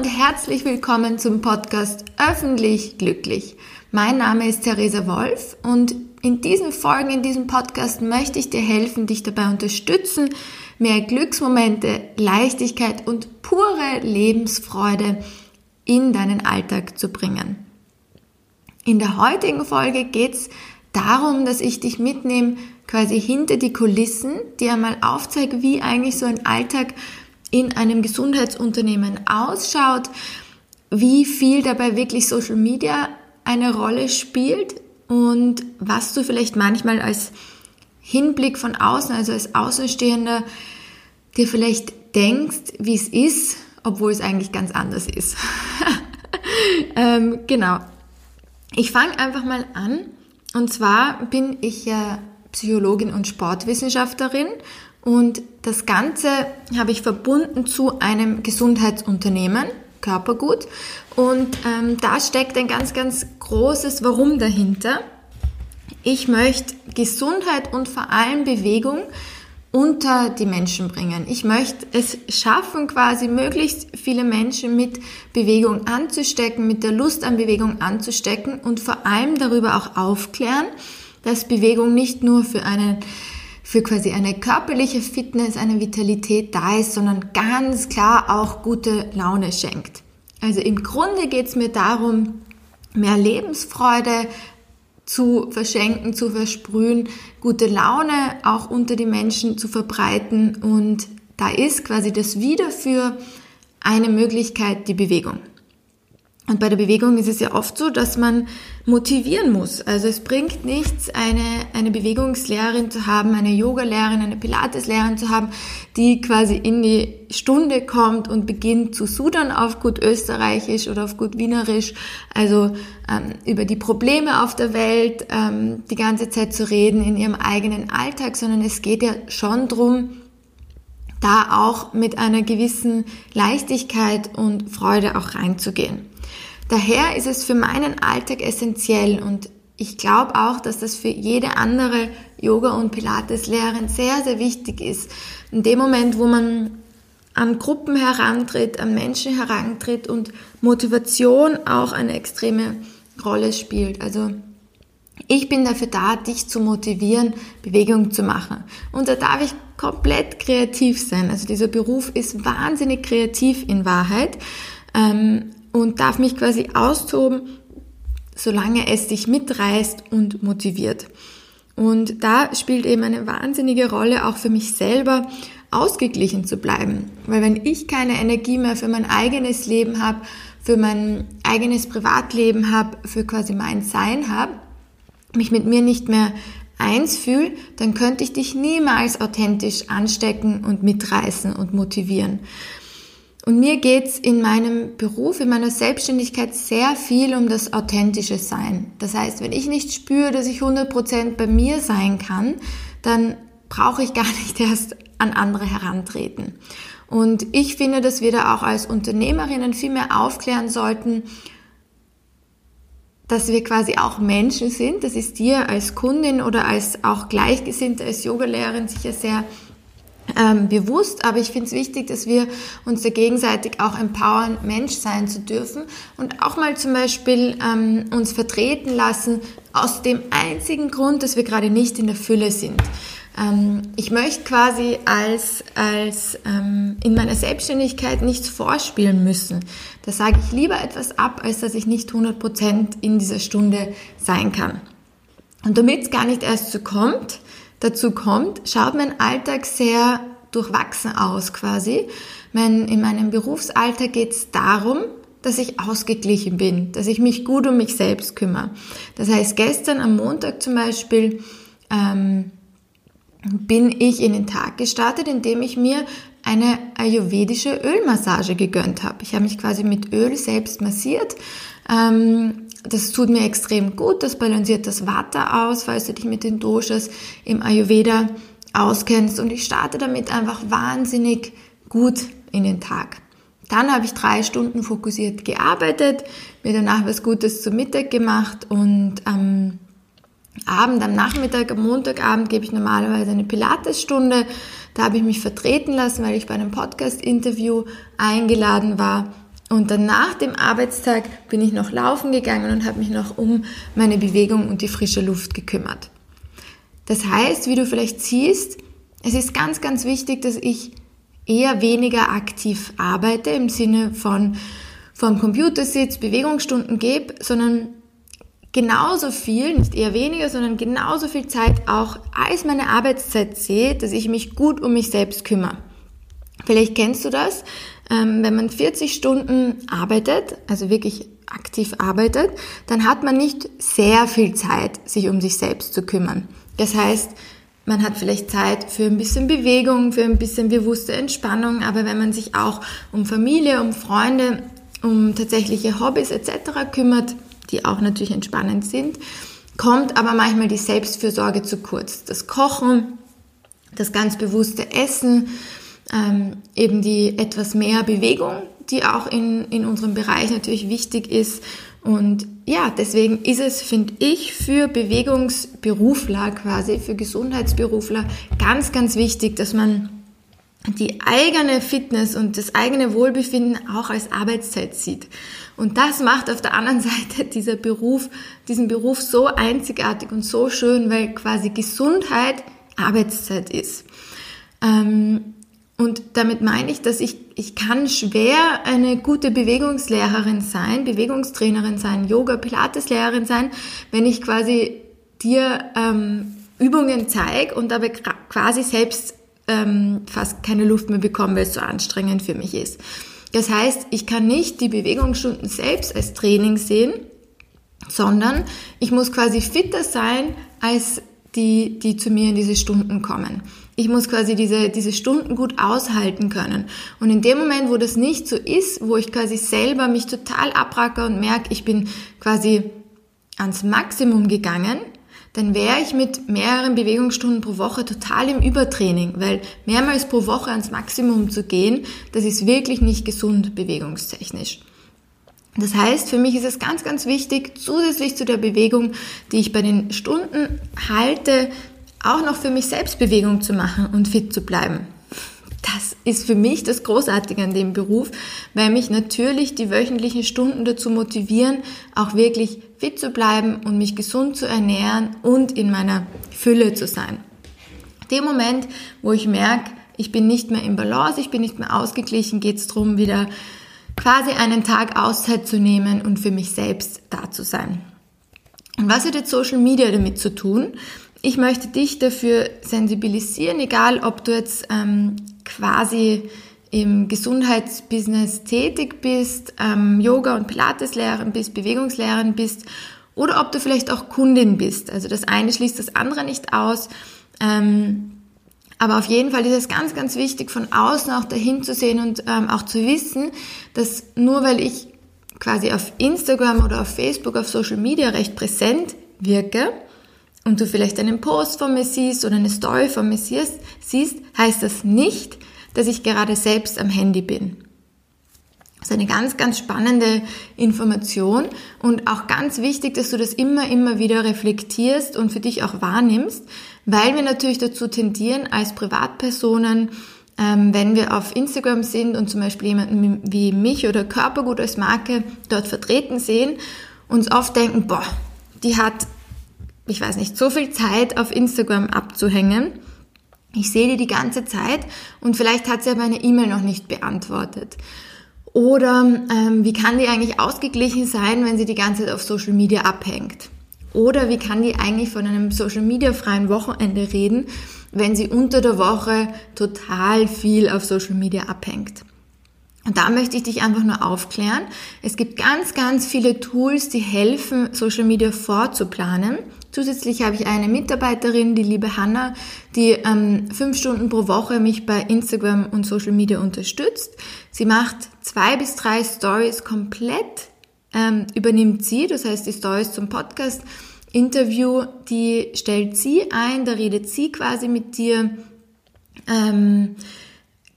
und herzlich willkommen zum Podcast Öffentlich Glücklich. Mein Name ist Theresa Wolf und in diesen Folgen, in diesem Podcast möchte ich dir helfen, dich dabei unterstützen, mehr Glücksmomente, Leichtigkeit und pure Lebensfreude in deinen Alltag zu bringen. In der heutigen Folge geht es darum, dass ich dich mitnehme quasi hinter die Kulissen, die einmal aufzeige, wie eigentlich so ein Alltag in einem Gesundheitsunternehmen ausschaut, wie viel dabei wirklich Social Media eine Rolle spielt und was du vielleicht manchmal als Hinblick von außen, also als Außenstehender, dir vielleicht denkst, wie es ist, obwohl es eigentlich ganz anders ist. ähm, genau. Ich fange einfach mal an. Und zwar bin ich ja Psychologin und Sportwissenschaftlerin und das Ganze habe ich verbunden zu einem Gesundheitsunternehmen, Körpergut. Und ähm, da steckt ein ganz, ganz großes Warum dahinter. Ich möchte Gesundheit und vor allem Bewegung unter die Menschen bringen. Ich möchte es schaffen, quasi möglichst viele Menschen mit Bewegung anzustecken, mit der Lust an Bewegung anzustecken und vor allem darüber auch aufklären, dass Bewegung nicht nur für einen für quasi eine körperliche Fitness, eine Vitalität da ist, sondern ganz klar auch gute Laune schenkt. Also im Grunde geht es mir darum, mehr Lebensfreude zu verschenken, zu versprühen, gute Laune auch unter die Menschen zu verbreiten und da ist quasi das Wieder für eine Möglichkeit die Bewegung. Und bei der Bewegung ist es ja oft so, dass man motivieren muss. Also es bringt nichts, eine, eine Bewegungslehrerin zu haben, eine Yoga-Lehrerin, eine Pilates-Lehrerin zu haben, die quasi in die Stunde kommt und beginnt zu sudern auf gut österreichisch oder auf gut wienerisch, also ähm, über die Probleme auf der Welt ähm, die ganze Zeit zu reden in ihrem eigenen Alltag, sondern es geht ja schon drum, da auch mit einer gewissen Leichtigkeit und Freude auch reinzugehen. Daher ist es für meinen Alltag essentiell und ich glaube auch, dass das für jede andere Yoga- und Pilates-Lehrerin sehr, sehr wichtig ist. In dem Moment, wo man an Gruppen herantritt, an Menschen herantritt und Motivation auch eine extreme Rolle spielt. Also ich bin dafür da, dich zu motivieren, Bewegung zu machen. Und da darf ich komplett kreativ sein. Also dieser Beruf ist wahnsinnig kreativ in Wahrheit. Ähm, und darf mich quasi austoben, solange es dich mitreißt und motiviert. Und da spielt eben eine wahnsinnige Rolle auch für mich selber, ausgeglichen zu bleiben. Weil wenn ich keine Energie mehr für mein eigenes Leben habe, für mein eigenes Privatleben habe, für quasi mein Sein habe, mich mit mir nicht mehr eins fühle, dann könnte ich dich niemals authentisch anstecken und mitreißen und motivieren. Und mir geht's in meinem Beruf, in meiner Selbstständigkeit sehr viel um das authentische Sein. Das heißt, wenn ich nicht spüre, dass ich 100% bei mir sein kann, dann brauche ich gar nicht erst an andere herantreten. Und ich finde, dass wir da auch als Unternehmerinnen viel mehr aufklären sollten, dass wir quasi auch Menschen sind. Das ist dir als Kundin oder als auch Gleichgesinnte, als Yogalehrerin sicher sehr ähm, bewusst, aber ich finde es wichtig, dass wir uns da gegenseitig auch empowern, Mensch sein zu dürfen und auch mal zum Beispiel ähm, uns vertreten lassen aus dem einzigen Grund, dass wir gerade nicht in der Fülle sind. Ähm, ich möchte quasi als, als ähm, in meiner Selbstständigkeit nichts vorspielen müssen. Da sage ich lieber etwas ab, als dass ich nicht 100% in dieser Stunde sein kann. Und damit es gar nicht erst so kommt, dazu kommt, schaut mein Alltag sehr durchwachsen aus quasi. Mein, in meinem Berufsalltag geht es darum, dass ich ausgeglichen bin, dass ich mich gut um mich selbst kümmere. Das heißt, gestern am Montag zum Beispiel ähm, bin ich in den Tag gestartet, indem ich mir eine ayurvedische Ölmassage gegönnt habe. Ich habe mich quasi mit Öl selbst massiert. Ähm, das tut mir extrem gut, das balanciert das Vata aus, falls du dich mit den Doshas im Ayurveda auskennst. Und ich starte damit einfach wahnsinnig gut in den Tag. Dann habe ich drei Stunden fokussiert gearbeitet, mir danach was Gutes zum Mittag gemacht und am Abend, am Nachmittag, am Montagabend gebe ich normalerweise eine Pilatesstunde. Da habe ich mich vertreten lassen, weil ich bei einem Podcast-Interview eingeladen war Und dann nach dem Arbeitstag bin ich noch laufen gegangen und habe mich noch um meine Bewegung und die frische Luft gekümmert. Das heißt, wie du vielleicht siehst, es ist ganz, ganz wichtig, dass ich eher weniger aktiv arbeite im Sinne von vom Computersitz Bewegungsstunden gebe, sondern genauso viel, nicht eher weniger, sondern genauso viel Zeit auch als meine Arbeitszeit sehe, dass ich mich gut um mich selbst kümmere. Vielleicht kennst du das, ähm, wenn man 40 Stunden arbeitet, also wirklich aktiv arbeitet, dann hat man nicht sehr viel Zeit, sich um sich selbst zu kümmern. Das heißt, man hat vielleicht Zeit für ein bisschen Bewegung, für ein bisschen bewusste Entspannung, aber wenn man sich auch um Familie, um Freunde, um tatsächliche Hobbys etc. kümmert, die auch natürlich entspannend sind, kommt aber manchmal die Selbstfürsorge zu kurz. Das Kochen, das ganz bewusste Essen, ähm, eben die etwas mehr Bewegung, die auch in, in unserem Bereich natürlich wichtig ist. Und ja, deswegen ist es, finde ich, für Bewegungsberufler quasi, für Gesundheitsberufler ganz, ganz wichtig, dass man die eigene Fitness und das eigene Wohlbefinden auch als Arbeitszeit sieht. Und das macht auf der anderen Seite dieser Beruf, diesen Beruf so einzigartig und so schön, weil quasi Gesundheit Arbeitszeit ist. Ähm, und damit meine ich, dass ich, ich kann schwer eine gute Bewegungslehrerin sein, Bewegungstrainerin sein, Yoga, Pilateslehrerin sein, wenn ich quasi dir ähm, Übungen zeige und dabei quasi selbst ähm, fast keine Luft mehr bekomme, weil es so anstrengend für mich ist. Das heißt, ich kann nicht die Bewegungsstunden selbst als Training sehen, sondern ich muss quasi fitter sein als die, die zu mir in diese Stunden kommen. Ich muss quasi diese, diese Stunden gut aushalten können. Und in dem Moment, wo das nicht so ist, wo ich quasi selber mich total abracker und merke, ich bin quasi ans Maximum gegangen, dann wäre ich mit mehreren Bewegungsstunden pro Woche total im Übertraining, weil mehrmals pro Woche ans Maximum zu gehen, das ist wirklich nicht gesund bewegungstechnisch. Das heißt, für mich ist es ganz, ganz wichtig, zusätzlich zu der Bewegung, die ich bei den Stunden halte, auch noch für mich selbst Bewegung zu machen und fit zu bleiben. Das ist für mich das Großartige an dem Beruf, weil mich natürlich die wöchentlichen Stunden dazu motivieren, auch wirklich fit zu bleiben und mich gesund zu ernähren und in meiner Fülle zu sein. Dem Moment, wo ich merke, ich bin nicht mehr im Balance, ich bin nicht mehr ausgeglichen, geht es darum, wieder quasi einen Tag Auszeit zu nehmen und für mich selbst da zu sein. Und was hat jetzt Social Media damit zu tun? Ich möchte dich dafür sensibilisieren, egal ob du jetzt ähm, quasi im Gesundheitsbusiness tätig bist, ähm, Yoga- und Pilateslehrerin bist, Bewegungslehrerin bist oder ob du vielleicht auch Kundin bist. Also das eine schließt das andere nicht aus. Ähm, aber auf jeden Fall ist es ganz, ganz wichtig, von außen auch dahin zu sehen und ähm, auch zu wissen, dass nur weil ich quasi auf Instagram oder auf Facebook, auf Social Media recht präsent wirke und du vielleicht einen Post von mir siehst oder eine Story von mir siehst, heißt das nicht, dass ich gerade selbst am Handy bin. Das ist eine ganz, ganz spannende Information und auch ganz wichtig, dass du das immer, immer wieder reflektierst und für dich auch wahrnimmst, weil wir natürlich dazu tendieren, als Privatpersonen, ähm, wenn wir auf Instagram sind und zum Beispiel jemanden wie mich oder Körpergut als Marke dort vertreten sehen, uns oft denken, boah, die hat, ich weiß nicht, so viel Zeit auf Instagram abzuhängen. Ich sehe die die ganze Zeit und vielleicht hat sie aber eine E-Mail noch nicht beantwortet. Oder ähm, wie kann die eigentlich ausgeglichen sein, wenn sie die ganze Zeit auf Social Media abhängt? Oder wie kann die eigentlich von einem Social Media freien Wochenende reden, wenn sie unter der Woche total viel auf Social Media abhängt? Und da möchte ich dich einfach nur aufklären. Es gibt ganz, ganz viele Tools, die helfen, Social Media vorzuplanen. Zusätzlich habe ich eine Mitarbeiterin, die liebe Hanna, die ähm, fünf Stunden pro Woche mich bei Instagram und Social Media unterstützt. Sie macht zwei bis drei Stories komplett, ähm, übernimmt sie, das heißt die Stories zum Podcast, Interview, die stellt sie ein, da redet sie quasi mit dir. Ähm,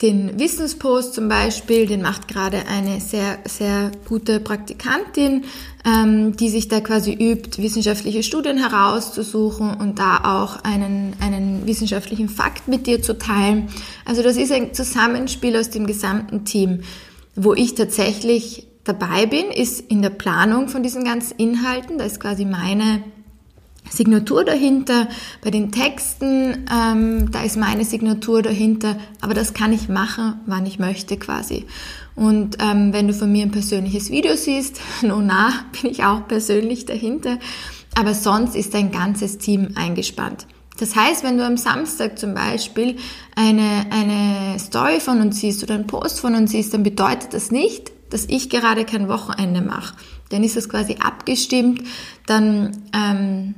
den Wissenspost zum Beispiel, den macht gerade eine sehr, sehr gute Praktikantin, ähm, die sich da quasi übt, wissenschaftliche Studien herauszusuchen und da auch einen, einen wissenschaftlichen Fakt mit dir zu teilen. Also das ist ein Zusammenspiel aus dem gesamten Team. wo ich tatsächlich dabei bin, ist in der Planung von diesen ganzen Inhalten. Da ist quasi meine Signatur dahinter, bei den Texten, ähm, da ist meine Signatur dahinter, aber das kann ich machen, wann ich möchte quasi. Und ähm, wenn du von mir ein persönliches Video siehst, nun na, bin ich auch persönlich dahinter, aber sonst ist ein ganzes Team eingespannt. Das heißt, wenn du am Samstag zum Beispiel eine, eine Story von uns siehst oder einen Post von uns siehst, dann bedeutet das nicht, dass ich gerade kein Wochenende mache. Dann ist das quasi abgestimmt, dann ähm,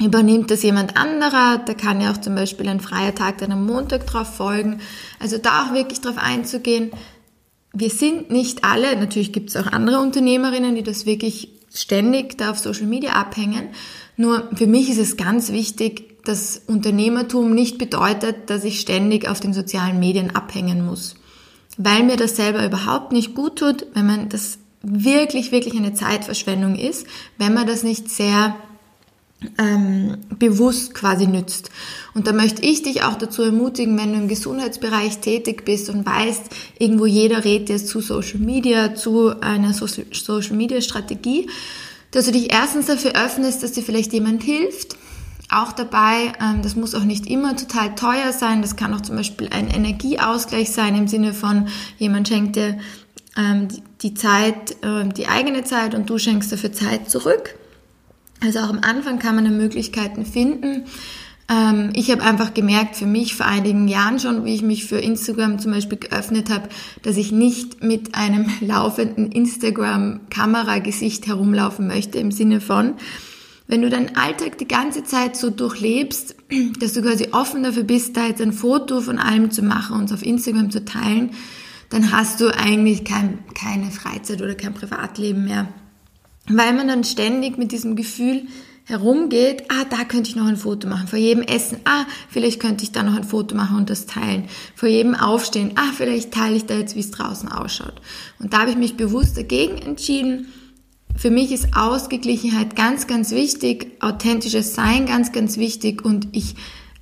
übernimmt das jemand anderer, da kann ja auch zum Beispiel ein freier Tag dann am Montag drauf folgen. Also da auch wirklich drauf einzugehen. Wir sind nicht alle, natürlich gibt es auch andere Unternehmerinnen, die das wirklich ständig da auf Social Media abhängen. Nur für mich ist es ganz wichtig, dass Unternehmertum nicht bedeutet, dass ich ständig auf den sozialen Medien abhängen muss. Weil mir das selber überhaupt nicht gut tut, wenn man das wirklich, wirklich eine Zeitverschwendung ist, wenn man das nicht sehr ähm, bewusst quasi nützt. Und da möchte ich dich auch dazu ermutigen, wenn du im Gesundheitsbereich tätig bist und weißt, irgendwo jeder rät dir zu Social Media, zu einer Social Media Strategie, dass du dich erstens dafür öffnest, dass dir vielleicht jemand hilft. Auch dabei, ähm, das muss auch nicht immer total teuer sein. Das kann auch zum Beispiel ein Energieausgleich sein im Sinne von jemand schenkt dir ähm, die Zeit, äh, die eigene Zeit und du schenkst dafür Zeit zurück. Also auch am Anfang kann man Möglichkeiten finden. Ähm, ich habe einfach gemerkt für mich vor einigen Jahren schon, wie ich mich für Instagram zum Beispiel geöffnet habe, dass ich nicht mit einem laufenden Instagram-Kameragesicht herumlaufen möchte im Sinne von, wenn du deinen Alltag die ganze Zeit so durchlebst, dass du quasi offen dafür bist, da jetzt ein Foto von allem zu machen und es auf Instagram zu teilen, dann hast du eigentlich kein, keine Freizeit oder kein Privatleben mehr weil man dann ständig mit diesem Gefühl herumgeht, ah, da könnte ich noch ein Foto machen. Vor jedem Essen, ah, vielleicht könnte ich da noch ein Foto machen und das teilen. Vor jedem Aufstehen, ah, vielleicht teile ich da jetzt, wie es draußen ausschaut. Und da habe ich mich bewusst dagegen entschieden. Für mich ist Ausgeglichenheit ganz, ganz wichtig, authentisches Sein ganz, ganz wichtig und ich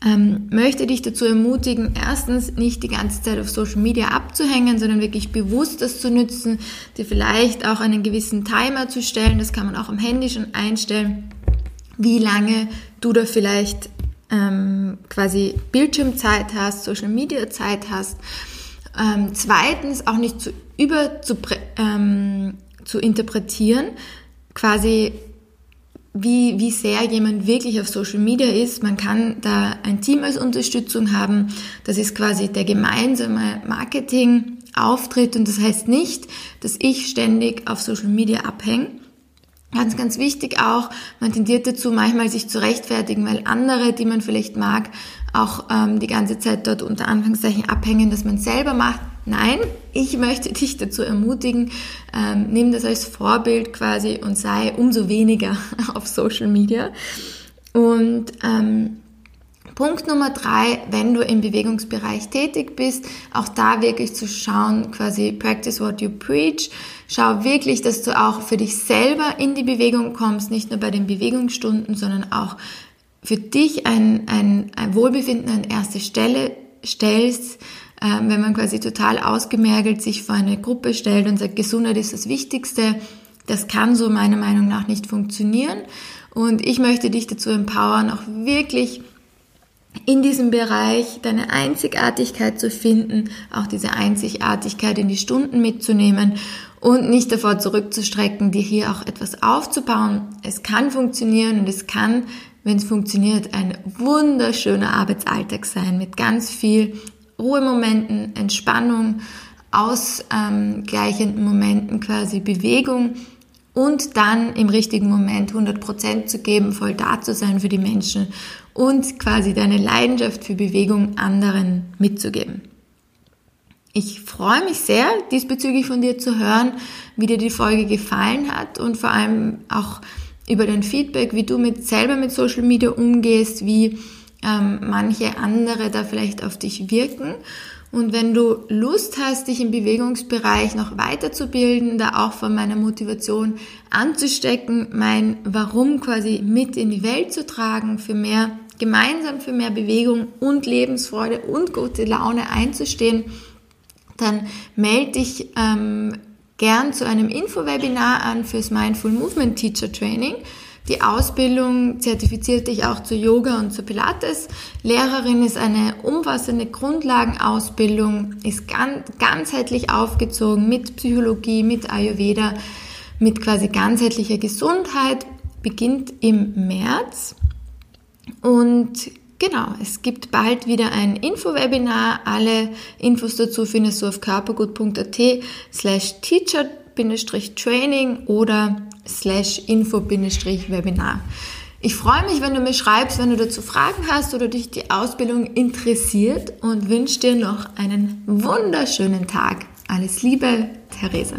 ähm, möchte dich dazu ermutigen, erstens nicht die ganze Zeit auf Social Media abzuhängen, sondern wirklich bewusst das zu nutzen, dir vielleicht auch einen gewissen Timer zu stellen, das kann man auch am Handy schon einstellen, wie lange du da vielleicht ähm, quasi Bildschirmzeit hast, Social Media Zeit hast. Ähm, zweitens auch nicht zu über zu, ähm, zu interpretieren, quasi wie, wie sehr jemand wirklich auf Social Media ist. Man kann da ein Team als Unterstützung haben. Das ist quasi der gemeinsame Marketing-Auftritt und das heißt nicht, dass ich ständig auf Social Media abhänge. Ganz, ganz wichtig auch, man tendiert dazu, manchmal sich zu rechtfertigen, weil andere, die man vielleicht mag, auch ähm, die ganze Zeit dort unter Anführungszeichen abhängen, dass man selber macht. Nein, ich möchte dich dazu ermutigen, ähm, nimm das als Vorbild quasi und sei umso weniger auf Social Media. Und ähm, Punkt Nummer drei, wenn du im Bewegungsbereich tätig bist, auch da wirklich zu schauen, quasi practice what you preach. Schau wirklich, dass du auch für dich selber in die Bewegung kommst, nicht nur bei den Bewegungsstunden, sondern auch für dich ein, ein, ein Wohlbefinden an erste Stelle stellst, ähm, wenn man quasi total ausgemergelt sich vor eine Gruppe stellt und sagt, Gesundheit ist das Wichtigste, das kann so meiner Meinung nach nicht funktionieren. Und ich möchte dich dazu empowern, auch wirklich in diesem Bereich deine Einzigartigkeit zu finden, auch diese Einzigartigkeit in die Stunden mitzunehmen und nicht davor zurückzustrecken, dir hier auch etwas aufzubauen. Es kann funktionieren und es kann, wenn es funktioniert, ein wunderschöner Arbeitsalltag sein mit ganz viel Ruhemomenten, Entspannung, ausgleichenden Momenten quasi Bewegung und dann im richtigen Moment 100% zu geben, voll da zu sein für die Menschen und quasi deine Leidenschaft für Bewegung anderen mitzugeben. Ich freue mich sehr, diesbezüglich von dir zu hören, wie dir die Folge gefallen hat und vor allem auch über dein Feedback, wie du mit selber mit Social Media umgehst, wie ähm, manche andere da vielleicht auf dich wirken. Und wenn du Lust hast, dich im Bewegungsbereich noch weiterzubilden, da auch von meiner Motivation anzustecken, mein Warum quasi mit in die Welt zu tragen, für mehr, gemeinsam für mehr Bewegung und Lebensfreude und gute Laune einzustehen, dann melde dich ähm, gern zu einem Infowebinar an fürs Mindful Movement Teacher Training. Die Ausbildung zertifiziert dich auch zu Yoga und zu Pilates. Lehrerin ist eine umfassende Grundlagenausbildung, ist ganz, ganzheitlich aufgezogen mit Psychologie, mit Ayurveda, mit quasi ganzheitlicher Gesundheit, beginnt im März. Und genau, es gibt bald wieder ein Infowebinar. Alle Infos dazu findest du auf körpergut.at slash teacher-training oder slash info-webinar. Ich freue mich, wenn du mir schreibst, wenn du dazu Fragen hast oder dich die Ausbildung interessiert und wünsche dir noch einen wunderschönen Tag. Alles Liebe, Theresa.